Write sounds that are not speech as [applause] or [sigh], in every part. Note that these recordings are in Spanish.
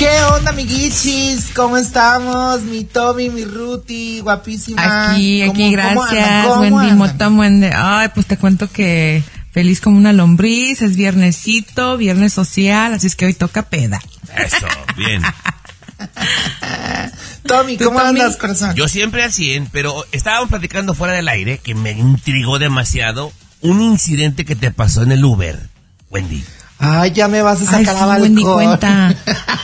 ¿Qué onda, amiguichis? ¿Cómo estamos? Mi Tommy, mi Ruti, guapísima. Aquí, ¿Cómo- aquí, cómo gracias. ¿Cómo Wendy andan? Mota Muende. Ay, pues te cuento que feliz como una lombriz, es viernesito, viernes social, así es que hoy toca peda. Eso, bien. [laughs] Tommy, ¿Tú, ¿cómo Tommy? andas, corazón? Yo siempre al 100, pero estábamos platicando fuera del aire que me intrigó demasiado un incidente que te pasó en el Uber, Wendy. Ay, ya me vas a Ay, sacar sí, la Wendy, cuenta. [laughs]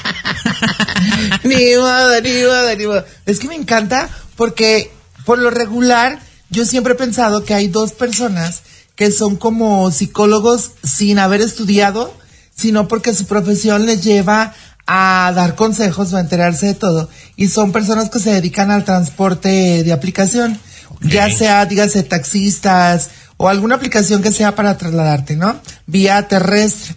ni modo, ni modo, ni modo. Es que me encanta porque por lo regular yo siempre he pensado que hay dos personas que son como psicólogos sin haber estudiado, sino porque su profesión les lleva a dar consejos o a enterarse de todo. Y son personas que se dedican al transporte de aplicación, ya sea, dígase, taxistas o alguna aplicación que sea para trasladarte, ¿no? Vía terrestre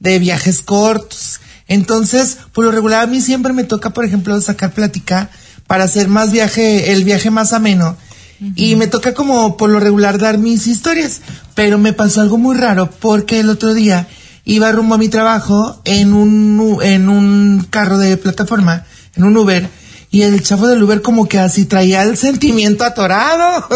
de viajes cortos. Entonces, por lo regular a mí siempre me toca, por ejemplo, sacar plática para hacer más viaje, el viaje más ameno. Y me toca como por lo regular dar mis historias. Pero me pasó algo muy raro porque el otro día iba rumbo a mi trabajo en un, en un carro de plataforma, en un Uber. Y el chavo del Uber como que así traía el sentimiento atorado,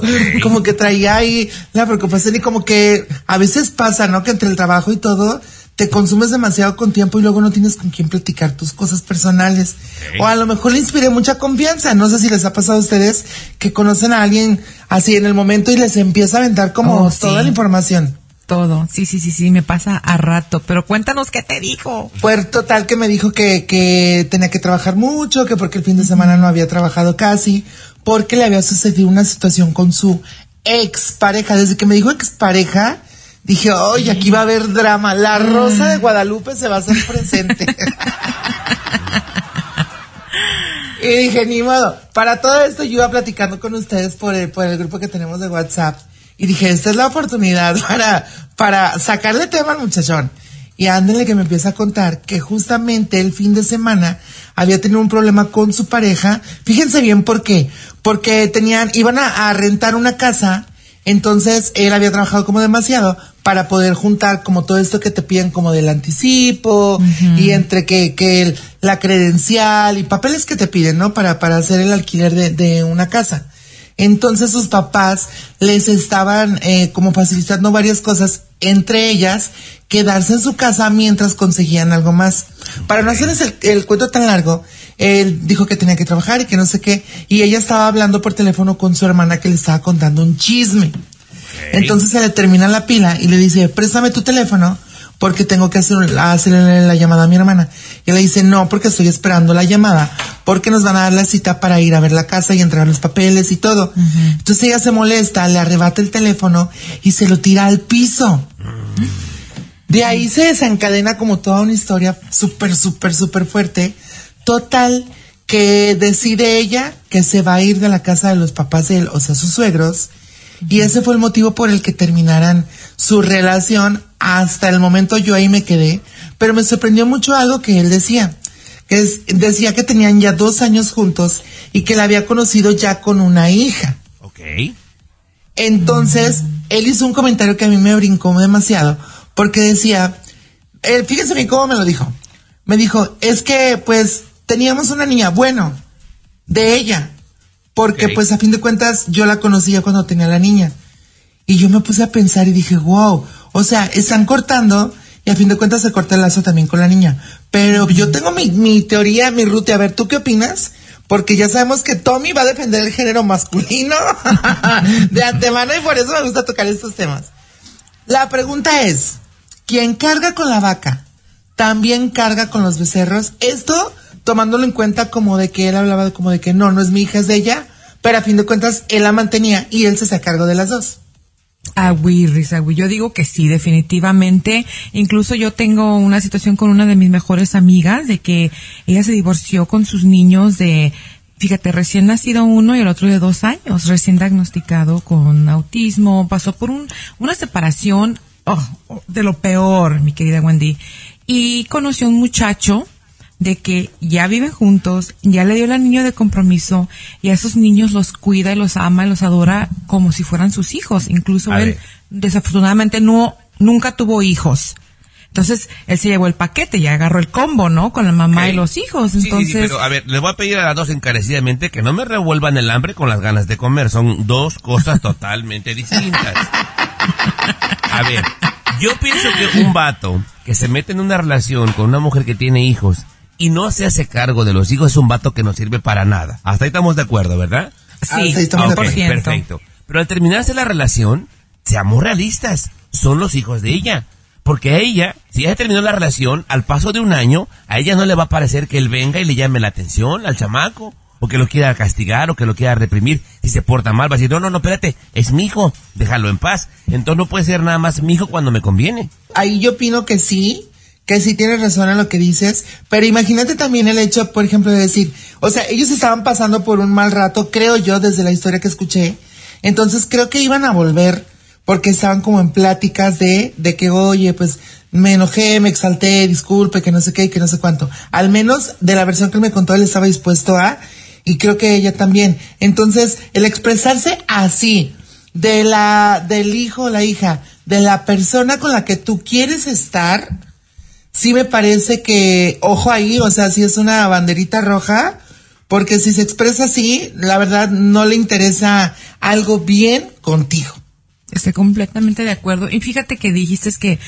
[laughs] como que traía ahí la preocupación y como que a veces pasa, ¿no? Que entre el trabajo y todo te consumes demasiado con tiempo y luego no tienes con quién platicar tus cosas personales. O a lo mejor le inspiré mucha confianza. No sé si les ha pasado a ustedes que conocen a alguien así en el momento y les empieza a aventar como Oh, sí. toda la información. Todo. Sí, sí, sí, sí, me pasa a rato. Pero cuéntanos qué te dijo. Fue total que me dijo que, que tenía que trabajar mucho, que porque el fin de semana no había trabajado casi, porque le había sucedido una situación con su expareja. Desde que me dijo expareja, dije, oye, aquí va a haber drama. La rosa de Guadalupe se va a hacer presente. [laughs] y dije, ni modo. Para todo esto yo iba platicando con ustedes por el, por el grupo que tenemos de WhatsApp. Y dije, esta es la oportunidad [laughs] para, para sacarle tema al muchachón. Y ándenle que me empieza a contar que justamente el fin de semana había tenido un problema con su pareja. Fíjense bien por qué. Porque tenían, iban a, a rentar una casa. Entonces él había trabajado como demasiado para poder juntar como todo esto que te piden como del anticipo y entre que, que el- la credencial y papeles que te piden, ¿no? Para, para hacer el alquiler de, de una casa. Entonces sus papás les estaban eh, como facilitando varias cosas, entre ellas quedarse en su casa mientras conseguían algo más. Para no hacerles el, el cuento tan largo, él dijo que tenía que trabajar y que no sé qué, y ella estaba hablando por teléfono con su hermana que le estaba contando un chisme. Entonces se le termina la pila y le dice, préstame tu teléfono porque tengo que hacer, hacerle la llamada a mi hermana. Y le dice, no, porque estoy esperando la llamada, porque nos van a dar la cita para ir a ver la casa y entregar los papeles y todo. Entonces ella se molesta, le arrebata el teléfono y se lo tira al piso. De ahí se desencadena como toda una historia súper, súper, súper fuerte. Total, que decide ella que se va a ir de la casa de los papás de él, o sea, sus suegros. Y ese fue el motivo por el que terminaran su relación. Hasta el momento yo ahí me quedé. Pero me sorprendió mucho algo que él decía. Que es- decía que tenían ya dos años juntos y que la había conocido ya con una hija. Ok. Entonces, él hizo un comentario que a mí me brincó demasiado, porque decía, eh, fíjense bien cómo me lo dijo. Me dijo, es que pues teníamos una niña, bueno, de ella, porque pues a fin de cuentas yo la conocía cuando tenía la niña. Y yo me puse a pensar y dije, wow, o sea, están cortando y a fin de cuentas se corta el lazo también con la niña. Pero yo tengo mi, mi teoría, mi ruta. A ver, ¿tú qué opinas? Porque ya sabemos que Tommy va a defender el género masculino [laughs] de antemano y por eso me gusta tocar estos temas. La pregunta es, ¿quién carga con la vaca? ¿También carga con los becerros? Esto tomándolo en cuenta como de que él hablaba como de que no, no es mi hija, es de ella, pero a fin de cuentas él la mantenía y él se hacía cargo de las dos. Agüirris, agüi. Yo digo que sí, definitivamente. Incluso yo tengo una situación con una de mis mejores amigas de que ella se divorció con sus niños de, fíjate, recién nacido uno y el otro de dos años, recién diagnosticado con autismo, pasó por un, una separación oh, oh, de lo peor, mi querida Wendy. Y conoció un muchacho de que ya viven juntos, ya le dio el anillo de compromiso y a esos niños los cuida y los ama y los adora como si fueran sus hijos. Incluso A él ver. desafortunadamente no, nunca tuvo hijos. Entonces, él se llevó el paquete y agarró el combo, ¿no? Con la mamá y los hijos. Sí, sí, Entonces, sí, pero a ver, les voy a pedir a las dos encarecidamente que no me revuelvan el hambre con las ganas de comer. Son dos cosas [laughs] totalmente distintas. A ver, yo pienso que un vato que se mete en una relación con una mujer que tiene hijos y no se hace cargo de los hijos es un vato que no sirve para nada. Hasta ahí estamos de acuerdo, ¿verdad? Ah, sí, sí, estamos de Ok, 100%. perfecto. Pero al terminarse la relación, seamos realistas, son los hijos de ella. Porque a ella, si ya terminó la relación, al paso de un año, a ella no le va a parecer que él venga y le llame la atención al chamaco, o que lo quiera castigar, o que lo quiera reprimir. Si se porta mal, va a decir, no, no, no, espérate, es mi hijo, déjalo en paz. Entonces no puede ser nada más mi hijo cuando me conviene. Ahí yo opino que sí, que sí tienes razón en lo que dices, pero imagínate también el hecho, por ejemplo, de decir, o sea, ellos estaban pasando por un mal rato, creo yo, desde la historia que escuché, entonces creo que iban a volver, porque estaban como en pláticas de, de que, oye, pues, me enojé, me exalté, disculpe, que no sé qué que no sé cuánto. Al menos de la versión que él me contó, él estaba dispuesto a, y creo que ella también. Entonces, el expresarse así, de la, del hijo o la hija, de la persona con la que tú quieres estar, sí me parece que, ojo ahí, o sea, si es una banderita roja, porque si se expresa así, la verdad no le interesa algo bien contigo. Estoy completamente de acuerdo. Y fíjate que dijiste que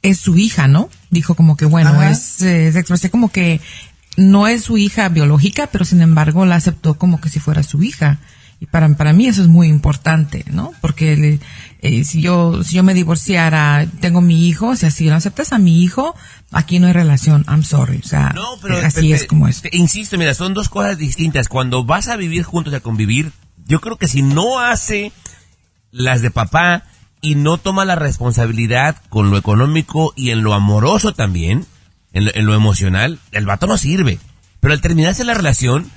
es su hija, ¿no? Dijo como que, bueno, Ajá. es, eh, se expresé como que no es su hija biológica, pero sin embargo la aceptó como que si fuera su hija. Y para, para mí eso es muy importante, ¿no? Porque eh, si yo, si yo me divorciara, tengo mi hijo, o sea, si no aceptas a mi hijo, aquí no hay relación, I'm sorry, o sea, No, pero eh, así es como es. te insisto, mira, son dos cosas distintas. Cuando vas a vivir juntos y a convivir, yo creo que si no hace las de papá y no toma la responsabilidad con lo económico y en lo amoroso también, en lo, en lo emocional, el vato no sirve. Pero al terminarse la relación,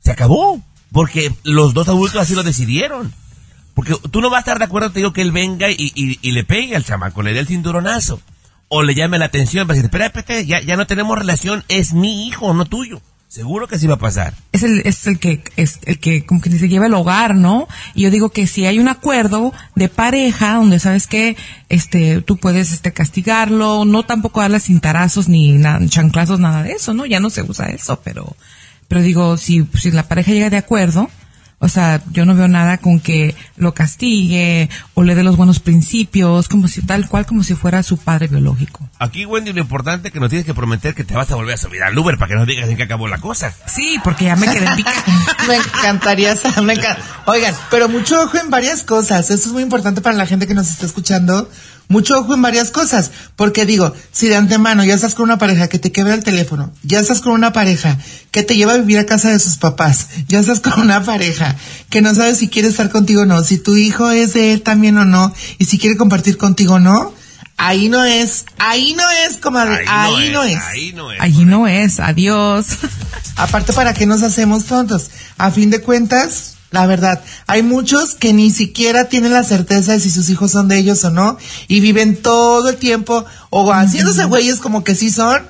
se acabó. Porque los dos adultos así lo decidieron. Porque tú no vas a estar de acuerdo, te digo, que él venga y, y- le pegue al chamaco, le dé el cinturonazo. O le llame la atención para decir, espérate, ya, ya no tenemos relación, es mi hijo, no tuyo. Seguro que sí va a pasar. es el, es el que, es el que como que se lleva el hogar, ¿no? Y yo digo que si hay un acuerdo de pareja donde sabes que, este, tú puedes, este, castigarlo, no tampoco darle cintarazos ni na- chanclazos, nada de eso, ¿no? Ya no se usa eso, pero, pero digo, si, si la pareja llega de acuerdo, o sea, yo no veo nada con que lo castigue o le dé los buenos principios, como si, tal cual como si fuera su padre biológico. Aquí, Wendy, lo importante es que nos tienes que prometer que te vas a volver a subir al Uber para que no digas en qué acabó la cosa. Sí, porque ya me quedé en pica. [laughs] Me encantaría me Oigan, pero mucho ojo en varias cosas. Eso es muy importante para la gente que nos está escuchando. Mucho ojo en varias cosas. Porque digo, si de antemano ya estás con una pareja que te quebra el teléfono, ya estás con una pareja que te lleva a vivir a casa de sus papás, ya estás con una pareja que no sabe si quiere estar contigo o no, si tu hijo es de él también o no, y si quiere compartir contigo o no, ahí no es, ahí no es, comadre, ahí, no es. Ahí no es. Allí no es, adiós. [laughs] Aparte, ¿para qué nos hacemos tontos? A fin de cuentas, la verdad, hay muchos que ni siquiera tienen la certeza de si sus hijos son de ellos o no, y viven todo el tiempo o haciéndose güeyes como que sí son,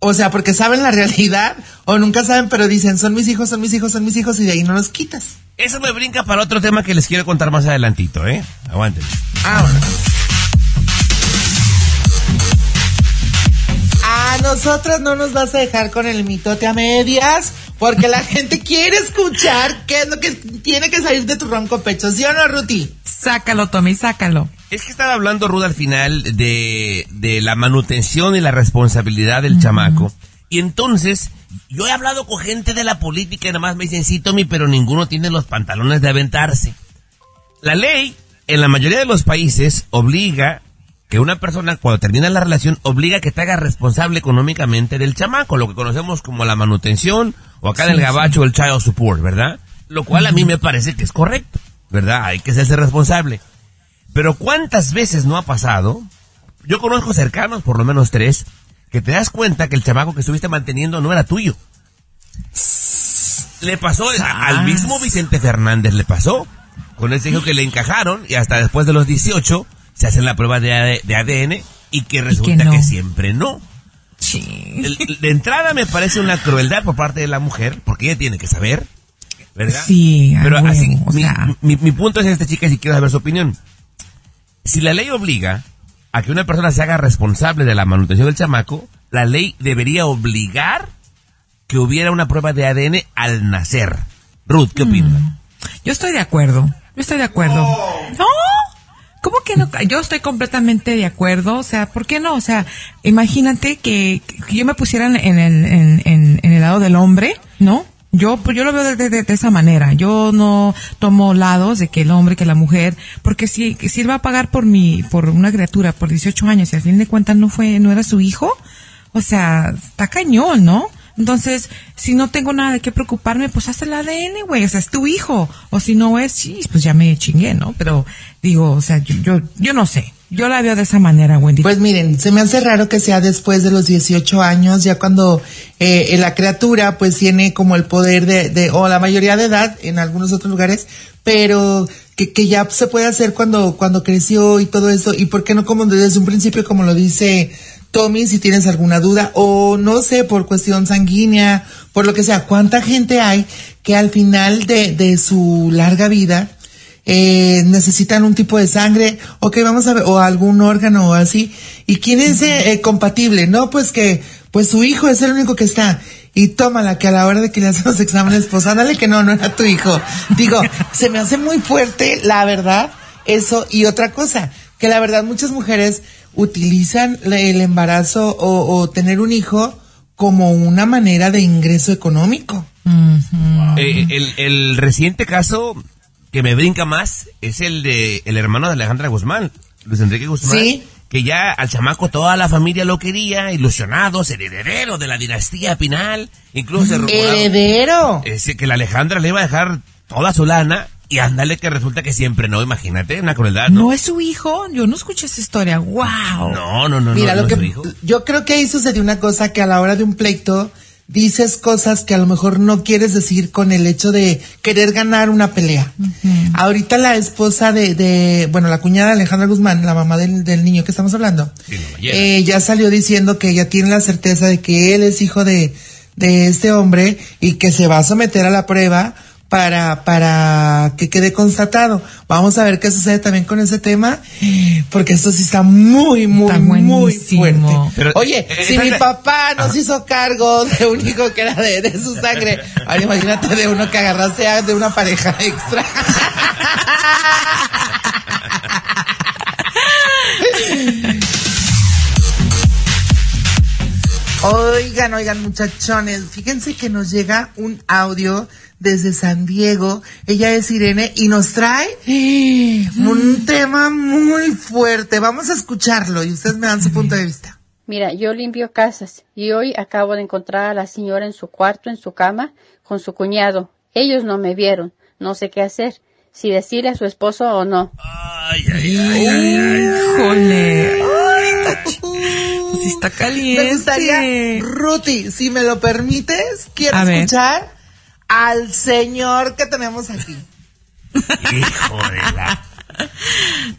o sea, porque saben la realidad, o nunca saben, pero dicen, son mis hijos, son mis hijos, son mis hijos, y de ahí no los quitas. Eso me brinca para otro tema que les quiero contar más adelantito, ¿eh? Aguanten. Ahora. A nosotros no nos vas a dejar con el mitote a medias, porque la [laughs] gente quiere escuchar qué es lo que tiene que salir de tu ronco pecho, ¿sí o no, Ruti? Sácalo, Tommy, sácalo. Es que estaba hablando Ruda al final de, de la manutención y la responsabilidad del chamaco. Y entonces, yo he hablado con gente de la política y nada más me dicen, sí, Tommy, pero ninguno tiene los pantalones de aventarse. La ley, en la mayoría de los países, obliga que una persona, cuando termina la relación, obliga que te haga responsable económicamente del chamaco, lo que conocemos como la manutención, o acá en el gabacho el child support, ¿verdad? Lo cual a mí me parece que es correcto, ¿verdad? Hay que hacerse responsable. Pero ¿cuántas veces no ha pasado? Yo conozco cercanos, por lo menos tres, que te das cuenta que el chamaco que estuviste manteniendo no era tuyo. Le pasó al mismo Vicente Fernández, le pasó. Con ese hijo que le encajaron y hasta después de los 18 se hacen la prueba de, AD de ADN y que resulta que, no. siempre no. Sí. De entrada me parece una crueldad por parte de la mujer, porque ella tiene que saber, ¿verdad? Sí, Pero así, o mi, sea. mi- mi punto es este, chicas, y quiero saber su opinión. Si la ley obliga a que una persona se haga responsable de la manutención del chamaco, la ley debería obligar que hubiera una prueba de ADN al nacer. Ruth, ¿qué opinas? Mm. Yo estoy de acuerdo. Yo estoy de acuerdo. No. ¿Cómo que no? Yo estoy completamente de acuerdo. O sea, ¿por qué no? O sea, imagínate que, que yo me pusiera en el, en, en, en el lado del hombre, ¿no? Yo, pues yo lo veo de, esa manera. Yo no tomo lados de que el hombre, que la mujer, porque si, si él va a pagar por mi, por una criatura por 18 años y al fin de cuentas no fue, no era su hijo, o sea, está cañón, ¿no? Entonces, si no tengo nada de qué preocuparme, pues haz el ADN, güey, o sea, es tu hijo. O si no es, sí, pues ya me chingué, ¿no? Pero digo, o sea, yo, yo, yo no sé. Yo la veo de esa manera, Wendy. Pues miren, se me hace raro que sea después de los 18 años, ya cuando eh, la criatura pues tiene como el poder de, de, o la mayoría de edad en algunos otros lugares, pero que, que ya se puede hacer cuando, cuando creció y todo eso, y por qué no como desde un principio, como lo dice Tommy, si tienes alguna duda, o no sé, por cuestión sanguínea, por lo que sea, cuánta gente hay que al final de, de su larga vida, eh, necesitan un tipo de sangre, ok, vamos a ver, o algún órgano o así, y quién es eh, compatible, no, pues que, pues su hijo es el único que está, y tómala, que a la hora de que le hacen los exámenes, pues ándale que no, no era tu hijo. Digo, se me hace muy fuerte, la verdad, eso, y otra cosa, que la verdad muchas mujeres utilizan el embarazo o, o tener un hijo como una manera de ingreso económico. Uh -huh. eh, el, el reciente caso que me brinca más es el de el hermano de Alejandra Guzmán, Luis Enrique Guzmán. Sí. Que ya al chamaco toda la familia lo quería, ilusionado, ser heredero de la dinastía Pinal. Incluso se rumoraba ¡Heredero! eh, que la Alejandra le iba a dejar toda su lana y ándale que resulta que siempre no, imagínate, una crueldad, ¿no? ¿No es su hijo? Yo no escuché esa historia. ¡Wow! No, no, no, Mira, no, lo no es su que hijo. yo creo que ahí sucedió una cosa que a la hora de un pleito dices cosas que a lo mejor no quieres decir con el hecho de querer ganar una pelea. Ahorita la esposa de, de, bueno, la cuñada de Alejandra Guzmán, la mamá del, del niño que estamos hablando, Sí, no eh, ya salió diciendo que ella tiene la certeza de que él es hijo de, de este hombre y que se va a someter a la prueba para, para que quede constatado. Vamos a ver qué sucede también con ese tema, porque esto sí está muy, muy, Está muy fuerte. Pero, Oye, eh, si esa mi papá nos hizo cargo de un hijo que era de, de su sangre, [laughs] ahora imagínate de uno que agarrase a- de una pareja extra. [laughs] Oigan, oigan, muchachones, fíjense que nos llega un audio desde San Diego. Ella es Irene y nos trae [gasps] un tema muy fuerte. Vamos a escucharlo y ustedes me dan su punto de vista. Mira, yo limpio casas y hoy acabo de encontrar a la señora en su cuarto, en su cama, con su cuñado. Ellos no me vieron, no sé qué hacer, si decirle a su esposo o no. Ay, ay, ay, ay, ay. ¡Híjole! ¡Ay, está, caliente! Me gustaría, Ruti, si me lo permites, quiero A ver. Al señor que tenemos aquí. Hijo de la...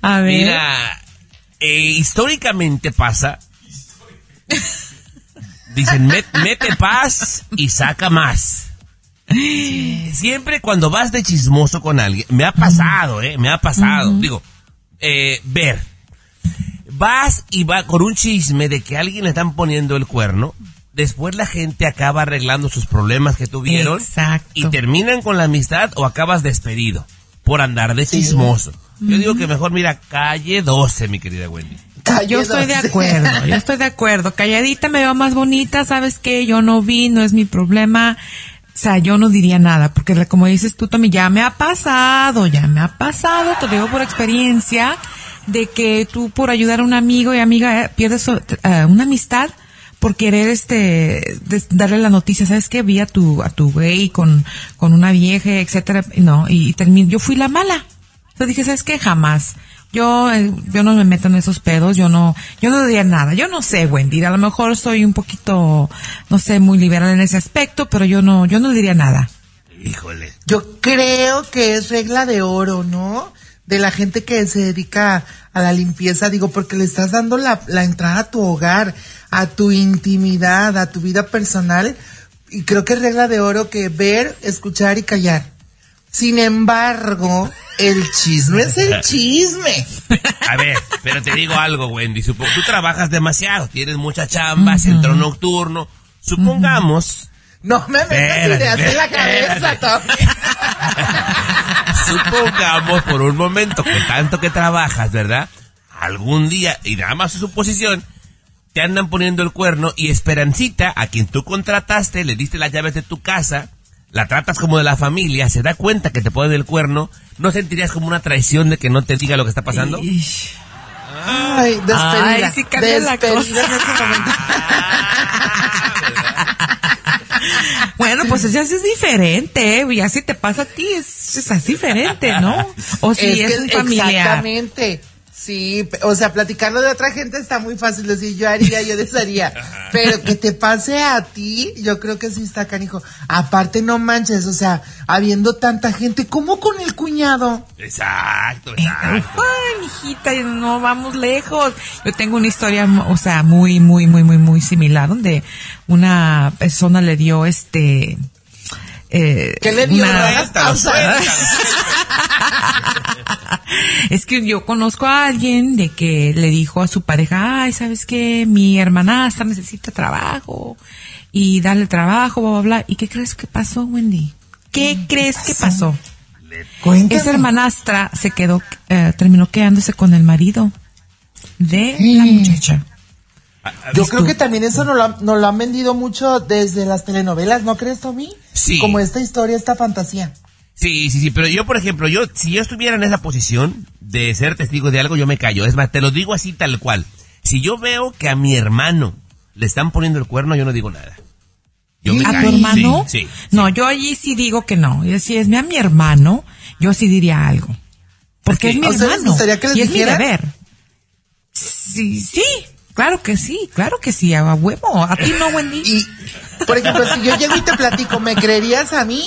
A ver. Mira, eh, históricamente pasa. Dicen, "Met- mete paz y saca más. Siempre cuando vas de chismoso con alguien, me ha pasado, eh, me ha pasado. Digo, eh, ver, vas y va con un chisme de que a alguien le están poniendo el cuerno. Después la gente acaba arreglando sus problemas que tuvieron Exacto. y terminan con la amistad o acabas despedido por andar de chismoso. Yo digo que mejor mira calle 12, mi querida Wendy. Yo estoy de Calle acuerdo, yo estoy de acuerdo. Calladita me veo más bonita, ¿sabes qué? Yo no vi, no es mi problema. O sea, yo no diría nada, porque como dices tú también, ya me ha pasado, ya me ha pasado, te lo digo por experiencia, de que tú por ayudar a un amigo y amiga eh, pierdes eh, una amistad por querer este darle la noticia, ¿sabes qué? Vi a tu a tu güey con con una vieja, etcétera, y no, y, terminé, yo fui la mala. Yo dije, ¿sabes qué? Jamás. Yo, eh, yo no me meto en esos pedos, yo no, yo no diría nada. Yo no sé, Wendy, a lo mejor soy un poquito, no sé, muy liberal en ese aspecto, pero yo no, yo no diría nada. Híjole. Yo creo que es regla de oro, ¿no? De la gente que se dedica a la limpieza, digo, porque le estás dando la, la entrada a tu hogar, a tu intimidad, a tu vida personal. Y creo que es regla de oro que ver, escuchar y callar. Sin embargo, el chisme es el chisme. A ver, pero te digo algo, Wendy. Supongo tú trabajas demasiado, tienes mucha chamba, centro nocturno. Supongamos. No me metas ideas en la cabeza, Tommy. [laughs] Supongamos por un momento que tanto que trabajas, ¿verdad? Algún día, y nada más su suposición, te andan poniendo el cuerno y Esperancita, a quien tú contrataste, le diste las llaves de tu casa, la tratas como de la familia, se da cuenta que te ponen el cuerno, ¿no sentirías como una traición de que no te diga lo que está pasando? Ay, despedida. Ay, sí cambia la cosa. en ese momento. [laughs] Bueno, pues ya es diferente, ¿eh? ya si te pasa a ti es, es diferente, ¿no? O si es, que un familiar. Exactamente. Sí, o sea, platicarlo de otra gente está muy fácil decir yo haría, yo desharía. [laughs] Pero que te pase a ti, yo creo que sí está canijo. Aparte, no manches, o sea, habiendo tanta gente, ¿cómo con el cuñado? Exacto, exacto. Ay, mijita, no vamos lejos. Yo tengo una historia, o sea, muy, muy, muy, muy, muy similar, donde una persona le dio este. Eh, ¿Qué le dio? una-. [laughs] es que yo conozco a alguien de que le dijo a su pareja, ay, ¿sabes qué? Mi hermanastra necesita trabajo y darle trabajo, bla, bla, bla. ¿Y qué crees que pasó, Wendy? ¿Qué crees que pasó? Cuéntame. Esa hermanastra se quedó, eh, terminó quedándose con el marido de la muchacha. Yo creo que también eso nos lo, han- nos lo han vendido mucho desde las telenovelas, ¿no crees, Tommy? Sí. Como esta historia, esta fantasía. Sí, sí, sí, pero yo, por ejemplo, yo, si yo estuviera en esa posición de ser testigo de algo, yo me callo. Es más, te lo digo así tal cual. Si yo veo que a mi hermano le están poniendo el cuerno, yo no digo nada. Yo me ¿A tu hermano? Sí, sí. No, yo allí sí digo que no. Y si es mi, a mi hermano, yo sí diría algo. Porque Es mi ¿a ustedes les hermano. gustaría que les y es dijera? mi deber. Sí, sí, claro que sí, claro que sí, a huevo. A ti no, Wendy. Y, por ejemplo, si yo llego y te platico, ¿me creerías a mí?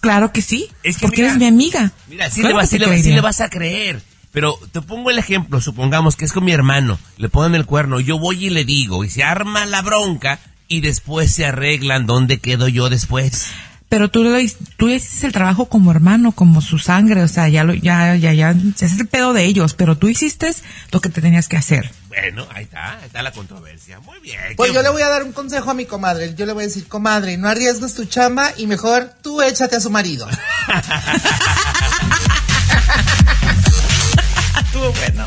Claro que sí, Es que porque mira, eres mi amiga. Mira, sí, Claro le, sí le- sí le vas a creer. Pero te pongo el ejemplo, supongamos que es con mi hermano, le ponen el cuerno, yo voy y le digo, y se arma la bronca, y después se arreglan dónde quedo yo después. Pero tú, lo, hic- tú hiciste el trabajo como hermano, como su sangre, o sea, ya lo, ya, ya, ya, ese es el pedo de ellos, pero tú hiciste lo que te tenías que hacer. Bueno, ahí está, ahí está la controversia. Muy bien. Pues yo le voy a dar un consejo a mi comadre. Yo le voy a decir, comadre, no arriesgues tu chamba y mejor tú échate a su marido. [laughs] Estuvo bueno.